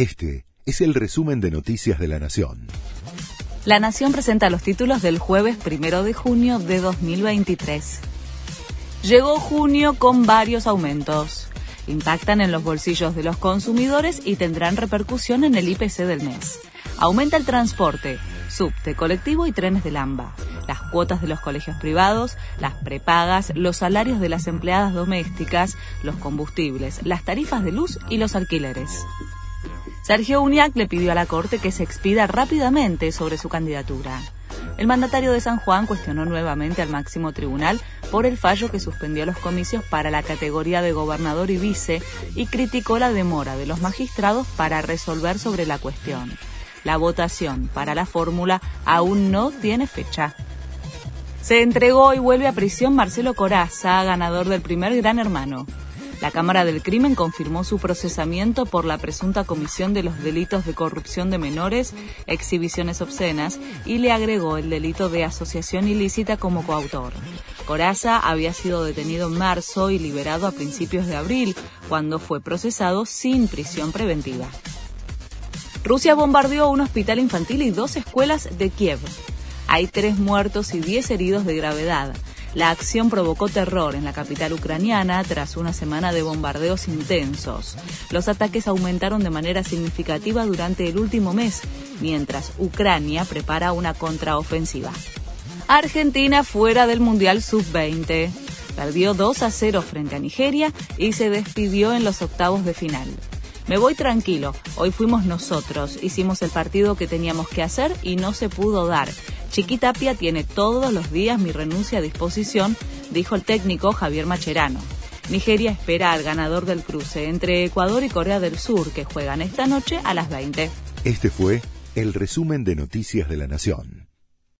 Este es el resumen de Noticias de la Nación. La Nación presenta los títulos del jueves primero de junio de 2023. Llegó junio con varios aumentos. Impactan en los bolsillos de los consumidores y tendrán repercusión en el IPC del mes. Aumenta el transporte, subte, colectivo y trenes del AMBA, las cuotas de los colegios privados, las prepagas, los salarios de las empleadas domésticas, los combustibles, las tarifas de luz y los alquileres. Sergio Uñac le pidió a la Corte que se expida rápidamente sobre su candidatura. El mandatario de San Juan cuestionó nuevamente al máximo tribunal por el fallo que suspendió los comicios para la categoría de gobernador y vice y criticó la demora de los magistrados para resolver sobre la cuestión. La votación para la fórmula aún no tiene fecha. Se entregó y vuelve a prisión Marcelo Coraza, ganador del primer Gran Hermano. La Cámara del Crimen confirmó su procesamiento por la presunta comisión de los delitos de corrupción de menores, exhibiciones obscenas y le agregó el delito de asociación ilícita como coautor. Coraza había sido detenido en marzo y liberado a principios de abril, cuando fue procesado sin prisión preventiva. Rusia bombardeó un hospital infantil y dos escuelas de Kiev. Hay tres muertos y diez heridos de gravedad. La acción provocó terror en la capital ucraniana tras una semana de bombardeos intensos. Los ataques aumentaron de manera significativa durante el último mes, mientras Ucrania prepara una contraofensiva. Argentina fuera del Mundial Sub-20. Perdió 2 a 0 frente a Nigeria y se despidió en los octavos de final. Me voy tranquilo, hoy fuimos nosotros, hicimos el partido que teníamos que hacer y no se pudo dar. Chiquitapia tiene todos los días mi renuncia a disposición, dijo el técnico Javier Macherano. Nigeria espera al ganador del cruce entre Ecuador y Corea del Sur, que juegan esta noche a las 20. Este fue el resumen de Noticias de la Nación.